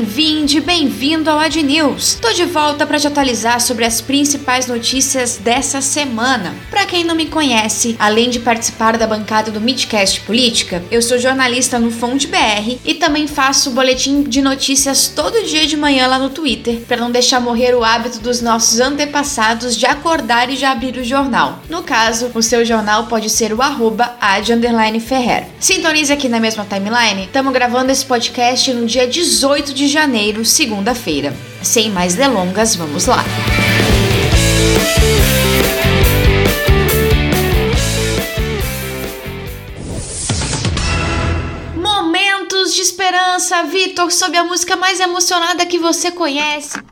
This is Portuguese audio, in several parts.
Bem-vinde, bem-vindo ao Ad News. Tô de volta para te atualizar sobre as principais notícias dessa semana. Para quem não me conhece, além de participar da bancada do Midcast Política, eu sou jornalista no Fonte BR e também faço boletim de notícias todo dia de manhã lá no Twitter, para não deixar morrer o hábito dos nossos antepassados de acordar e de abrir o jornal. No caso, o seu jornal pode ser o arroba Ferrer. Sintonize aqui na mesma timeline. Estamos gravando esse podcast no dia 18 de janeiro, segunda-feira. Sem mais delongas, vamos lá. Momentos de esperança, Vitor, sob a música mais emocionada que você conhece.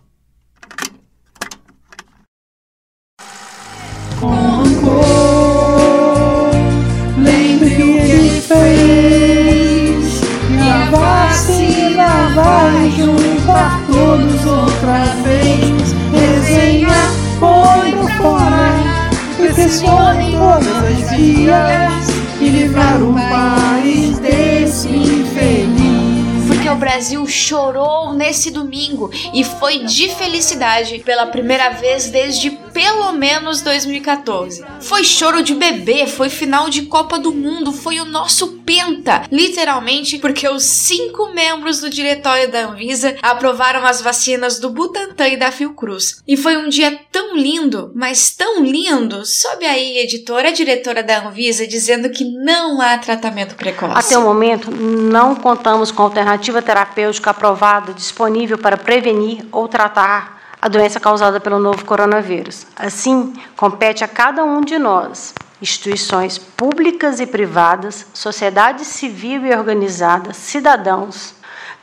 Em todas as vias e livrar o país desse infeliz. Porque o Brasil chorou nesse domingo e foi de felicidade pela primeira vez desde pelo menos 2014. Foi choro de bebê, foi final de Copa do Mundo, foi o nosso penta, literalmente, porque os cinco membros do diretório da Anvisa aprovaram as vacinas do Butantan e da Fiocruz. E foi um dia tão lindo, mas tão lindo, sobe aí, editora, diretora da Anvisa, dizendo que não há tratamento precoce. Até o momento, não contamos com alternativa terapêutica aprovada disponível para prevenir ou tratar a doença causada pelo novo coronavírus. Assim, compete a cada um de nós, instituições públicas e privadas, sociedade civil e organizada, cidadãos,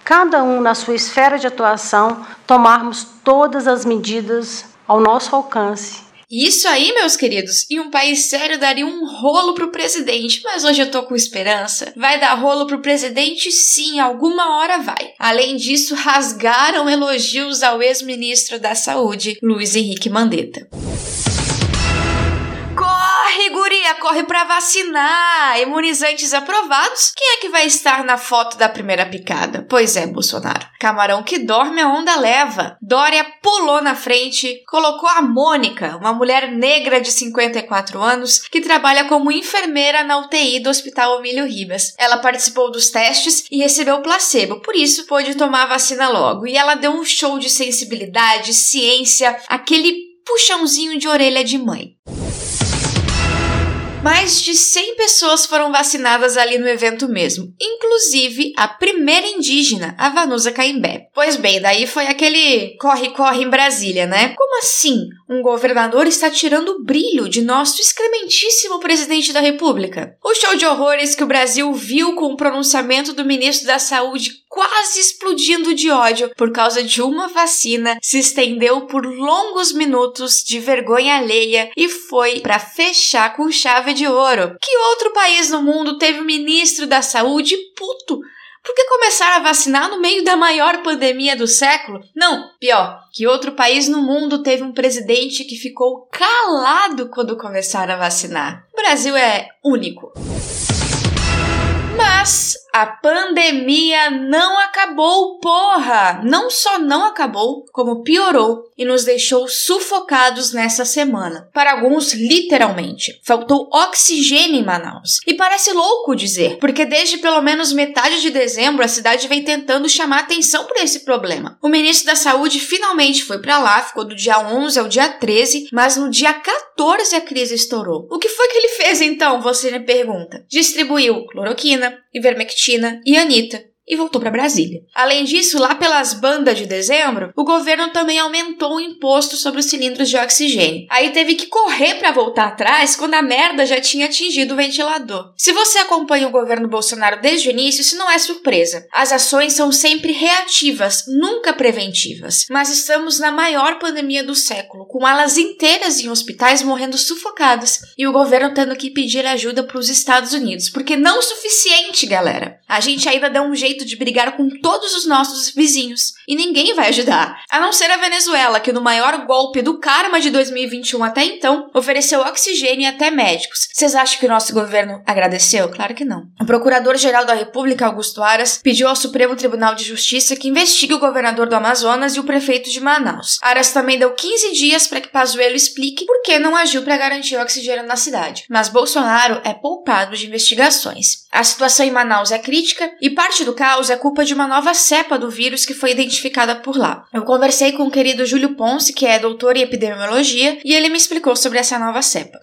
cada um na sua esfera de atuação, tomarmos todas as medidas ao nosso alcance isso aí, meus queridos, em um país sério daria um rolo pro presidente, mas hoje eu tô com esperança. Vai dar rolo pro presidente? Sim, alguma hora vai. Além disso, rasgaram elogios ao ex-ministro da Saúde, Luiz Henrique Mandetta. Corre, para vacinar! Imunizantes aprovados. Quem é que vai estar na foto da primeira picada? Pois é, Bolsonaro. Camarão que dorme, a onda leva. Dória pulou na frente, colocou a Mônica, uma mulher negra de 54 anos que trabalha como enfermeira na UTI do Hospital Emílio Ribas. Ela participou dos testes e recebeu placebo, por isso pôde tomar a vacina logo. E ela deu um show de sensibilidade, ciência, aquele puxãozinho de orelha de mãe. Mais de 100 pessoas foram vacinadas ali no evento mesmo, inclusive a primeira indígena, a Vanusa Caimbé. Pois bem, daí foi aquele corre-corre em Brasília, né? Como assim um governador está tirando o brilho de nosso excrementíssimo presidente da República? O show de horrores que o Brasil viu com o pronunciamento do ministro da Saúde quase explodindo de ódio por causa de uma vacina, se estendeu por longos minutos de vergonha alheia e foi para fechar com chave de ouro. Que outro país no mundo teve um ministro da saúde puto? Por que começaram a vacinar no meio da maior pandemia do século? Não, pior, que outro país no mundo teve um presidente que ficou calado quando começaram a vacinar. O Brasil é único. Mas a pandemia não acabou, porra! Não só não acabou, como piorou e nos deixou sufocados nessa semana. Para alguns, literalmente. Faltou oxigênio em Manaus. E parece louco dizer, porque desde pelo menos metade de dezembro a cidade vem tentando chamar atenção para esse problema. O ministro da Saúde finalmente foi para lá, ficou do dia 11 ao dia 13, mas no dia 14 a crise estourou. O que foi que ele fez então? Você me pergunta. Distribuiu cloroquina, ivermectina e Anitta, e voltou para Brasília. Além disso, lá pelas bandas de dezembro, o governo também aumentou o imposto sobre os cilindros de oxigênio. Aí teve que correr para voltar atrás quando a merda já tinha atingido o ventilador. Se você acompanha o governo Bolsonaro desde o início, isso não é surpresa. As ações são sempre reativas, nunca preventivas. Mas estamos na maior pandemia do século, com alas inteiras em hospitais morrendo sufocadas e o governo tendo que pedir ajuda para os Estados Unidos, porque não o suficiente, galera. A gente ainda deu um jeito jeito de brigar com todos os nossos vizinhos. E ninguém vai ajudar. A não ser a Venezuela, que no maior golpe do karma de 2021 até então, ofereceu oxigênio e até médicos. Vocês acham que o nosso governo agradeceu? Claro que não. O Procurador-Geral da República, Augusto Aras, pediu ao Supremo Tribunal de Justiça que investigue o governador do Amazonas e o prefeito de Manaus. Aras também deu 15 dias para que Pazuello explique por que não agiu para garantir o oxigênio na cidade. Mas Bolsonaro é poupado de investigações. A situação em Manaus é crítica e parte do caos é culpa de uma nova cepa do vírus que foi identificada por lá. Eu conversei com o querido Júlio Ponce, que é doutor em epidemiologia, e ele me explicou sobre essa nova cepa.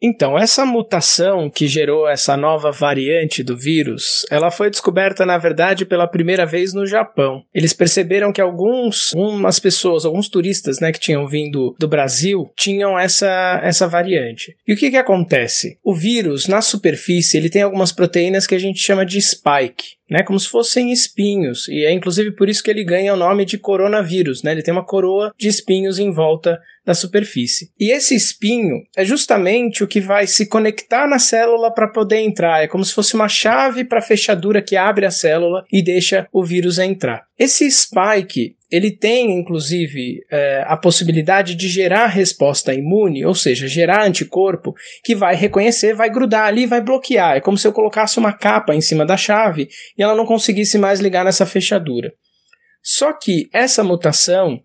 Então, essa mutação que gerou essa nova variante do vírus, ela foi descoberta, na verdade, pela primeira vez no Japão. Eles perceberam que alguns, umas pessoas, alguns turistas, né, que tinham vindo do Brasil, tinham essa, essa variante. E o que que acontece? O vírus, na superfície, ele tem algumas proteínas que a gente chama de spike né, como se fossem espinhos, e é inclusive por isso que ele ganha o nome de coronavírus, né? Ele tem uma coroa de espinhos em volta da superfície. E esse espinho é justamente o que vai se conectar na célula para poder entrar, é como se fosse uma chave para a fechadura que abre a célula e deixa o vírus entrar. Esse spike ele tem, inclusive, é, a possibilidade de gerar resposta imune, ou seja, gerar anticorpo que vai reconhecer, vai grudar ali, vai bloquear. É como se eu colocasse uma capa em cima da chave e ela não conseguisse mais ligar nessa fechadura. Só que essa mutação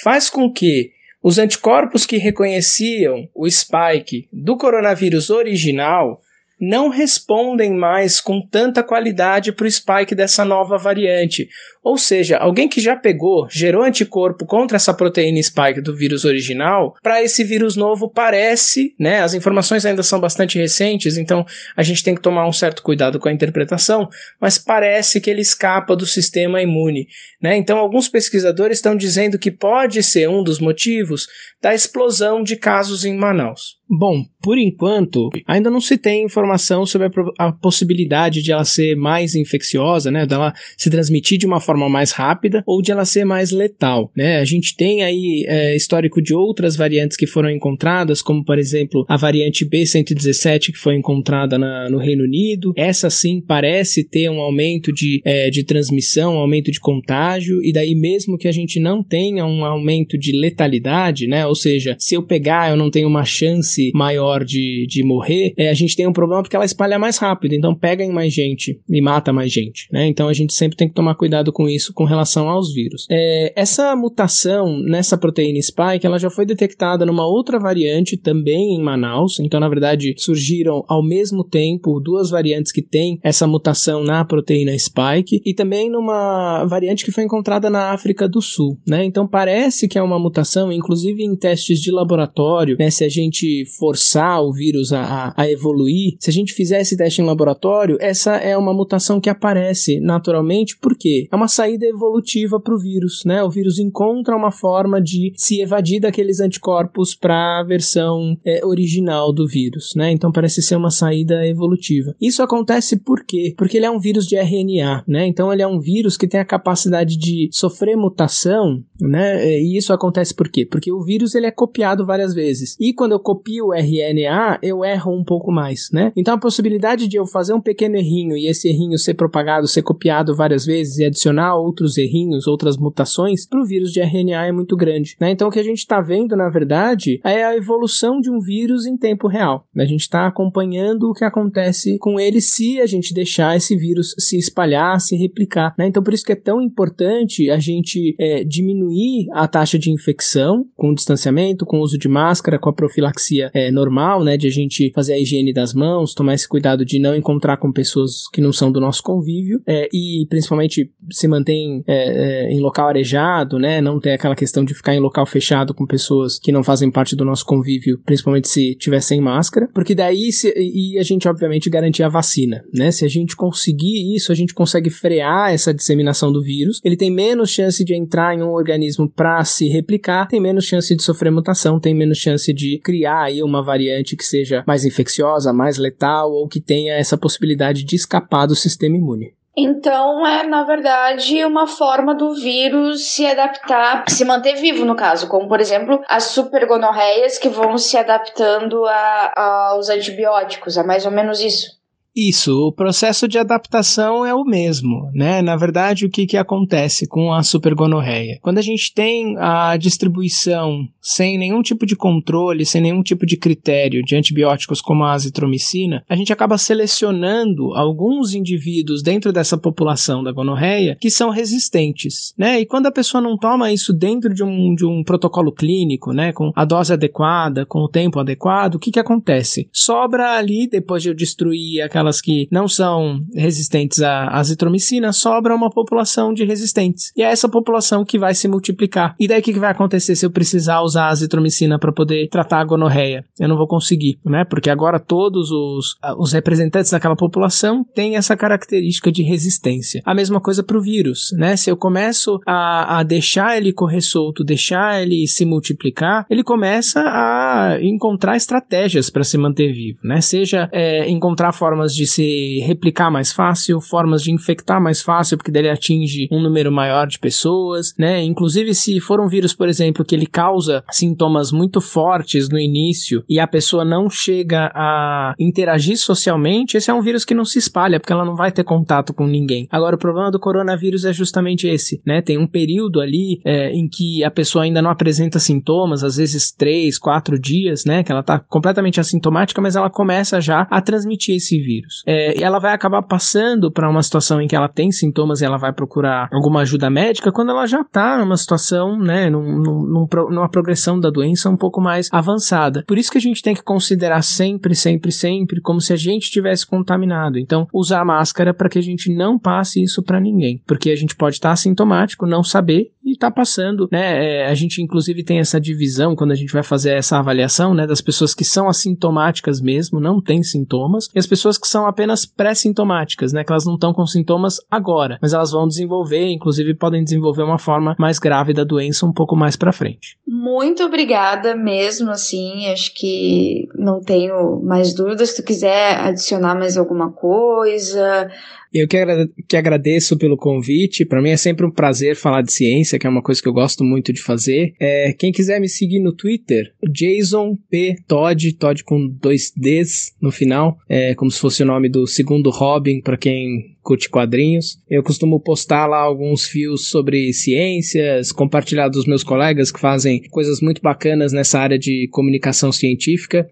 faz com que os anticorpos que reconheciam o spike do coronavírus original não respondem mais com tanta qualidade para o spike dessa nova variante, ou seja, alguém que já pegou, gerou anticorpo contra essa proteína spike do vírus original, para esse vírus novo parece, né? As informações ainda são bastante recentes, então a gente tem que tomar um certo cuidado com a interpretação, mas parece que ele escapa do sistema imune, né? Então alguns pesquisadores estão dizendo que pode ser um dos motivos da explosão de casos em Manaus. Bom, por enquanto, ainda não se tem informação sobre a, a possibilidade de ela ser mais infecciosa, né? Dela se transmitir de uma forma mais rápida ou de ela ser mais letal, né? A gente tem aí é, histórico de outras variantes que foram encontradas, como por exemplo a variante B117 que foi encontrada na, no Reino Unido. Essa sim parece ter um aumento de, é, de transmissão, um aumento de contágio, e daí mesmo que a gente não tenha um aumento de letalidade, né? Ou seja, se eu pegar eu não tenho uma chance maior de, de morrer, é, a gente tem um problema porque ela espalha mais rápido, então pega em mais gente e mata mais gente, né? Então a gente sempre tem que tomar cuidado com isso com relação aos vírus. É, essa mutação nessa proteína spike ela já foi detectada numa outra variante também em Manaus. Então, na verdade, surgiram ao mesmo tempo duas variantes que têm essa mutação na proteína spike e também numa variante que foi encontrada na África do Sul. Né? Então, parece que é uma mutação, inclusive em testes de laboratório, né? se a gente forçar o vírus a, a evoluir, se a gente fizer esse teste em laboratório, essa é uma mutação que aparece naturalmente, porque é uma saída evolutiva para o vírus, né? O vírus encontra uma forma de se evadir daqueles anticorpos para a versão é, original do vírus, né? Então parece ser uma saída evolutiva. Isso acontece por quê? Porque ele é um vírus de RNA, né? Então ele é um vírus que tem a capacidade de sofrer mutação, né? E isso acontece por quê? Porque o vírus ele é copiado várias vezes. E quando eu copio o RNA, eu erro um pouco mais, né? Então a possibilidade de eu fazer um pequeno errinho e esse errinho ser propagado, ser copiado várias vezes e adicionar outros errinhos, outras mutações para o vírus de RNA é muito grande. Né? Então o que a gente está vendo, na verdade, é a evolução de um vírus em tempo real. A gente está acompanhando o que acontece com ele se a gente deixar esse vírus se espalhar, se replicar. Né? Então por isso que é tão importante a gente é, diminuir a taxa de infecção com distanciamento, com uso de máscara, com a profilaxia é, normal, né? de a gente fazer a higiene das mãos, tomar esse cuidado de não encontrar com pessoas que não são do nosso convívio é, e principalmente se mantém é, é, em local arejado, né? Não ter aquela questão de ficar em local fechado com pessoas que não fazem parte do nosso convívio, principalmente se tiver sem máscara, porque daí se, e a gente obviamente garantir a vacina, né? Se a gente conseguir isso, a gente consegue frear essa disseminação do vírus. Ele tem menos chance de entrar em um organismo para se replicar, tem menos chance de sofrer mutação, tem menos chance de criar aí uma variante que seja mais infecciosa, mais letal ou que tenha essa possibilidade de escapar do sistema imune. Então é, na verdade, uma forma do vírus se adaptar, se manter vivo, no caso, como por exemplo as supergonorreias que vão se adaptando a, aos antibióticos, é mais ou menos isso. Isso, o processo de adaptação é o mesmo, né? Na verdade, o que, que acontece com a supergonorreia? Quando a gente tem a distribuição sem nenhum tipo de controle, sem nenhum tipo de critério de antibióticos como a azitromicina, a gente acaba selecionando alguns indivíduos dentro dessa população da gonorreia que são resistentes, né? E quando a pessoa não toma isso dentro de um, de um protocolo clínico, né, com a dose adequada, com o tempo adequado, o que que acontece? Sobra ali, depois de eu destruir que não são resistentes à azitromicina, sobra uma população de resistentes. E é essa população que vai se multiplicar. E daí o que, vai acontecer se eu precisar usar azitromicina para poder tratar a gonorreia? Eu não vou conseguir, né? Porque agora todos os, os representantes daquela população têm essa característica de resistência. A mesma coisa para o vírus, né? Se eu começo a, a deixar ele correr solto, deixar ele se multiplicar, ele começa a encontrar estratégias para se manter vivo, né? Seja é, encontrar formas de se replicar mais fácil, formas de infectar mais fácil, porque daí ele atinge um número maior de pessoas, né? Inclusive, se for um vírus, por exemplo, que ele causa sintomas muito fortes no início e a pessoa não chega a interagir socialmente, esse é um vírus que não se espalha, porque ela não vai ter contato com ninguém. Agora, o problema do coronavírus é justamente esse, né? Tem um período ali é, em que a pessoa ainda não apresenta sintomas, às vezes três, quatro dias, né? Que ela tá completamente assintomática, mas ela começa já a transmitir esse vírus. É, e ela vai acabar passando para uma situação em que ela tem sintomas e ela vai procurar alguma ajuda médica quando ela já tá numa situação, né? Num, num, numa progressão da doença um pouco mais avançada. Por isso que a gente tem que considerar sempre, sempre, sempre como se a gente tivesse contaminado. Então, usar máscara para que a gente não passe isso para ninguém, porque a gente pode estar tá assintomático, não saber e tá passando, né? É, a gente inclusive tem essa divisão quando a gente vai fazer essa avaliação, né, das pessoas que são assintomáticas mesmo, não têm sintomas, e as pessoas que são apenas pré-sintomáticas, né, que elas não estão com sintomas agora, mas elas vão desenvolver, inclusive podem desenvolver uma forma mais grave da doença um pouco mais para frente. Muito obrigada mesmo, assim, acho que não tenho mais dúvidas. Se tu quiser adicionar mais alguma coisa, eu que, agra que agradeço pelo convite. Para mim é sempre um prazer falar de ciência, que é uma coisa que eu gosto muito de fazer. É, quem quiser me seguir no Twitter, Jason P. Todd, Todd com dois Ds no final, é como se fosse o nome do segundo Robin para quem curte quadrinhos. Eu costumo postar lá alguns fios sobre ciências, compartilhar dos meus colegas que fazem coisas muito bacanas nessa área de comunicação científica.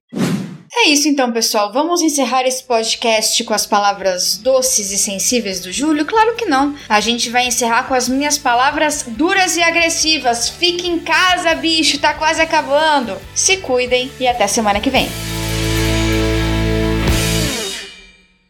É isso então, pessoal. Vamos encerrar esse podcast com as palavras doces e sensíveis do Júlio? Claro que não. A gente vai encerrar com as minhas palavras duras e agressivas. Fique em casa, bicho, tá quase acabando. Se cuidem e até semana que vem.